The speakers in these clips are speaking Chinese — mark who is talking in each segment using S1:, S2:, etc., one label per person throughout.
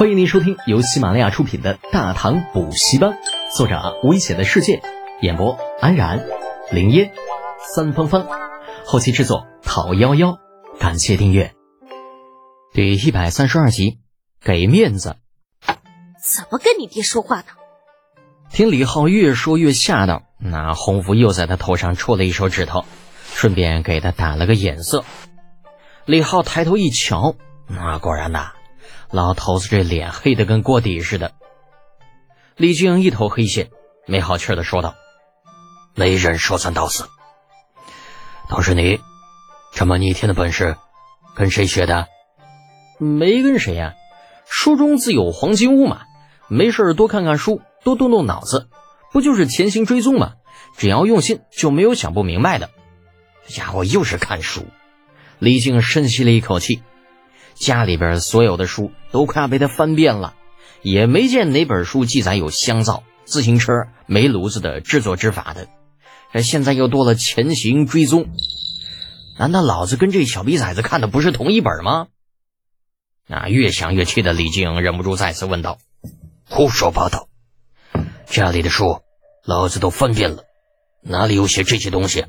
S1: 欢迎您收听由喜马拉雅出品的《大唐补习班》，作者危险的世界，演播安然、林烟、三芳芳，后期制作讨幺幺，感谢订阅。第一百三十二集，给面子。
S2: 怎么跟你爹说话呢？
S1: 听李浩越说越吓到，那洪福又在他头上戳了一手指头，顺便给他打了个眼色。李浩抬头一瞧，那果然呐。老头子这脸黑的跟锅底似的。李靖一头黑线，没好气的说道：“没人说三道四，都是你，这么逆天的本事，跟谁学的？没跟谁呀，书中自有黄金屋嘛。没事多看看书，多动动脑子，不就是潜行追踪吗？只要用心，就没有想不明白的。这家伙又是看书。”李靖深吸了一口气。家里边所有的书都快要被他翻遍了，也没见哪本书记载有香皂、自行车、煤炉子的制作之法的。这现在又多了潜行追踪，难道老子跟这小逼崽子看的不是同一本吗？那越想越气的李靖忍不住再次问道：“胡说八道！家里的书老子都翻遍了，哪里有写这些东西？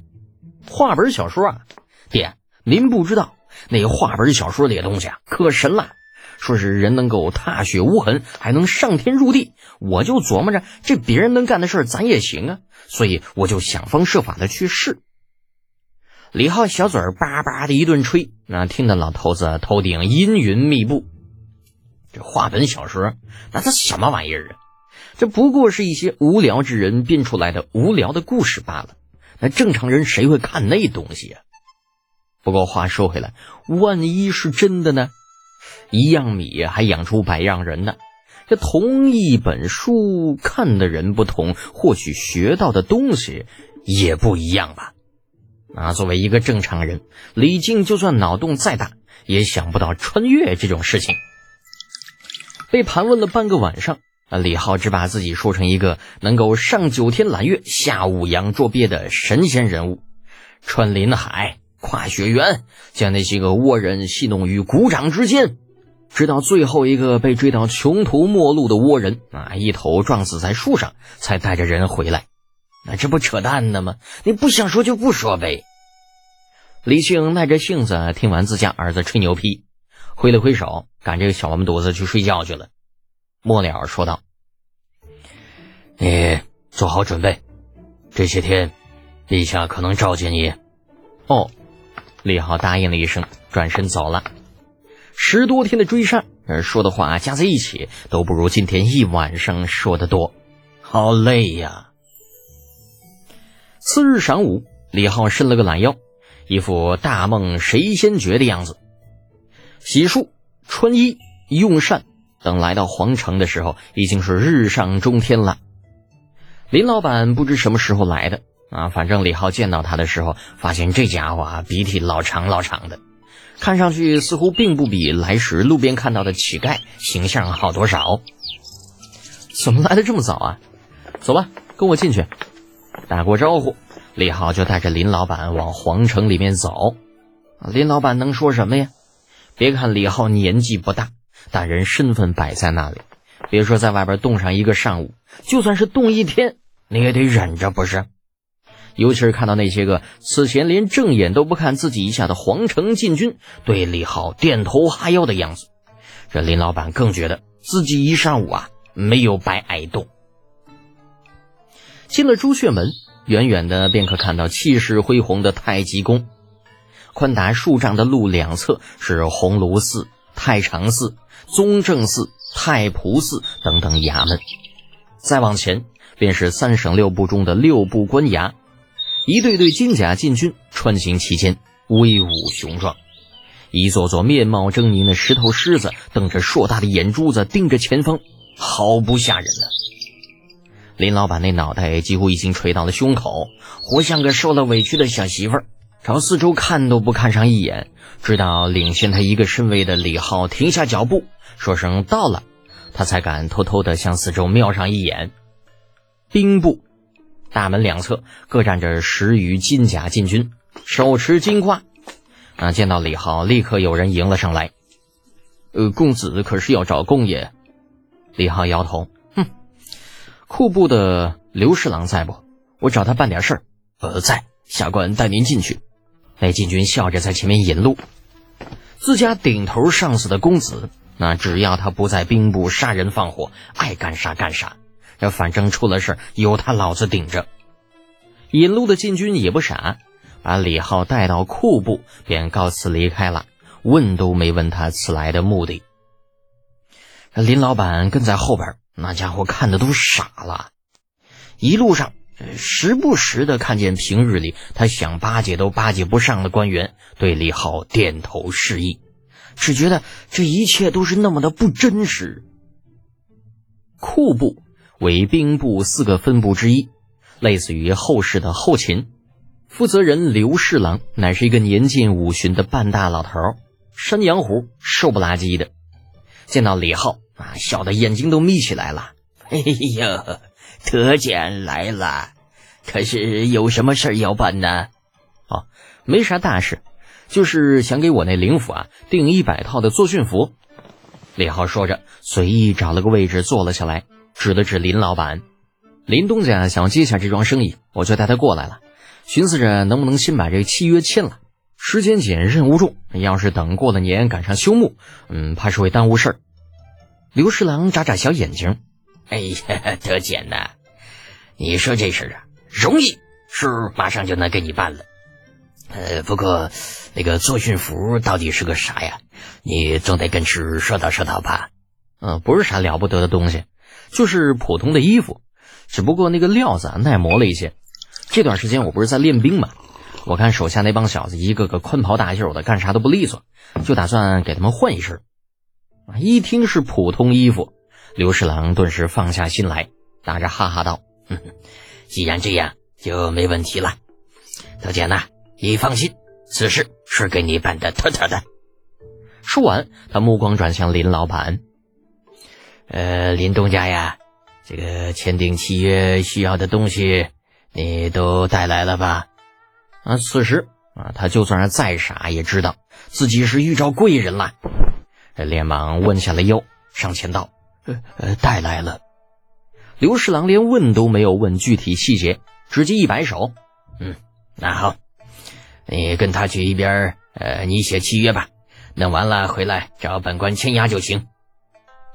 S1: 话本小说啊，爹，您不知道。”那话本小说里的东西啊，可神了，说是人能够踏雪无痕，还能上天入地。我就琢磨着，这别人能干的事咱也行啊，所以我就想方设法的去试。李浩小嘴叭叭的一顿吹，那听得老头子头顶阴云密布。这话本小说，那这什么玩意儿啊？这不过是一些无聊之人编出来的无聊的故事罢了。那正常人谁会看那东西呀？不过话说回来，万一是真的呢？一样米还养出百样人呢。这同一本书看的人不同，或许学到的东西也不一样吧。啊，作为一个正常人，李靖就算脑洞再大，也想不到穿越这种事情。被盘问了半个晚上，啊，李浩只把自己说成一个能够上九天揽月、下五洋捉鳖的神仙人物，穿林海。跨雪原，将那些个倭人戏弄于股掌之间，直到最后一个被追到穷途末路的倭人啊，一头撞死在树上，才带着人回来。那这不扯淡呢吗？你不想说就不说呗。李庆耐着性子听完自家儿子吹牛皮，挥了挥手，赶这个小王犊子去睡觉去了。末了说道：“你做好准备，这些天，陛下可能召见你。”哦。李浩答应了一声，转身走了。十多天的追杀，说的话加在一起都不如今天一晚上说的多，好累呀。次日晌午，李浩伸了个懒腰，一副大梦谁先觉的样子。洗漱、穿衣、用膳，等来到皇城的时候，已经是日上中天了。林老板不知什么时候来的。啊，反正李浩见到他的时候，发现这家伙啊鼻涕老长老长的，看上去似乎并不比来时路边看到的乞丐形象好多少。怎么来的这么早啊？走吧，跟我进去。打过招呼，李浩就带着林老板往皇城里面走。林老板能说什么呀？别看李浩年纪不大，但人身份摆在那里。别说在外边冻上一个上午，就算是冻一天，你也得忍着，不是？尤其是看到那些个此前连正眼都不看自己一下的皇城禁军对李浩点头哈腰的样子，这林老板更觉得自己一上午啊没有白挨冻。进了朱雀门，远远的便可看到气势恢宏的太极宫，宽达数丈的路两侧是鸿胪寺、太常寺、宗正寺、太仆寺等等衙门，再往前便是三省六部中的六部官衙。一队队金甲禁军穿行其间，威武雄壮；一座座面貌狰狞的石头狮子瞪着硕大的眼珠子盯着前方，毫不吓人呢。林老板那脑袋几乎已经垂到了胸口，活像个受了委屈的小媳妇儿，朝四周看都不看上一眼，直到领先他一个身位的李浩停下脚步，说声到了，他才敢偷偷的向四周瞄上一眼。兵部。大门两侧各站着十余金甲禁军，手持金瓜。啊，见到李浩，立刻有人迎了上来。呃，公子可是要找公爷？李浩摇头，哼，库部的刘侍郎在不？我找他办点事儿。
S3: 呃，在。下官带您进去。
S1: 那禁军笑着在前面引路。自家顶头上司的公子，那只要他不在兵部杀人放火，爱干啥干啥。这反正出了事有他老子顶着。引路的禁军也不傻，把李浩带到库部，便告辞离开了，问都没问他此来的目的。林老板跟在后边，那家伙看的都傻了，一路上。时不时的看见平日里他想巴结都巴结不上的官员对李浩点头示意，只觉得这一切都是那么的不真实。库部为兵部四个分部之一，类似于后世的后勤。负责人刘侍郎乃是一个年近五旬的半大老头，山羊胡，瘦不拉几的。见到李浩啊，笑得眼睛都眯起来了。
S3: 哎呀！特简来了，可是有什么事要办呢？
S1: 哦，没啥大事，就是想给我那灵府啊订一百套的作训服。李浩说着，随意找了个位置坐了下来，指了指林老板。林东家想接下这桩生意，我就带他过来了，寻思着能不能先把这契约签了。时间紧，任务重，要是等过了年赶上休沐，嗯，怕是会耽误事儿。刘侍郎眨眨小眼睛。
S3: 哎呀，德简呐，你说这事啊，容易是马上就能给你办了。呃，不过那个作训服到底是个啥呀？你总得跟师说道说道吧。
S1: 嗯，不是啥了不得的东西，就是普通的衣服，只不过那个料子啊耐磨了一些。这段时间我不是在练兵吗，我看手下那帮小子一个个宽袍大袖的，干啥都不利索，就打算给他们换一身。啊，一听是普通衣服。刘侍郎顿时放下心来，打着哈哈道：“哼哼，
S3: 既然这样，就没问题了。大姐呐，你放心，此事是给你办的妥妥的。”
S1: 说完，他目光转向林老板：“
S3: 呃，林东家呀，这个签订契约需要的东西，你都带来了吧？”
S1: 啊，此时啊，他就算是再傻，也知道自己是遇着贵人了，连忙弯下了腰，上前道。
S3: 呃呃，带来了。
S1: 刘侍郎连问都没有问具体细节，直接一摆手：“
S3: 嗯，那好，你跟他去一边，呃，你写契约吧。弄完了回来找本官签押就行。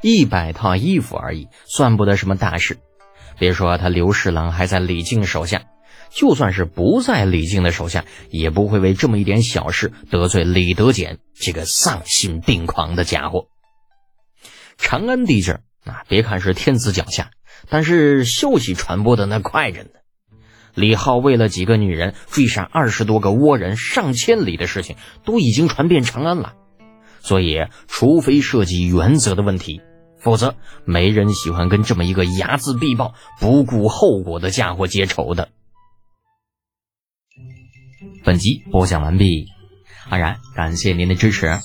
S1: 一百套衣服而已，算不得什么大事。别说他刘侍郎还在李靖手下，就算是不在李靖的手下，也不会为这么一点小事得罪李德俭这个丧心病狂的家伙。”长安地界啊，别看是天子脚下，但是消息传播的那快着呢。李浩为了几个女人追杀二十多个倭人，上千里的事情都已经传遍长安了。所以，除非涉及原则的问题，否则没人喜欢跟这么一个睚眦必报、不顾后果的家伙结仇的。本集播讲完毕，安然感谢您的支持。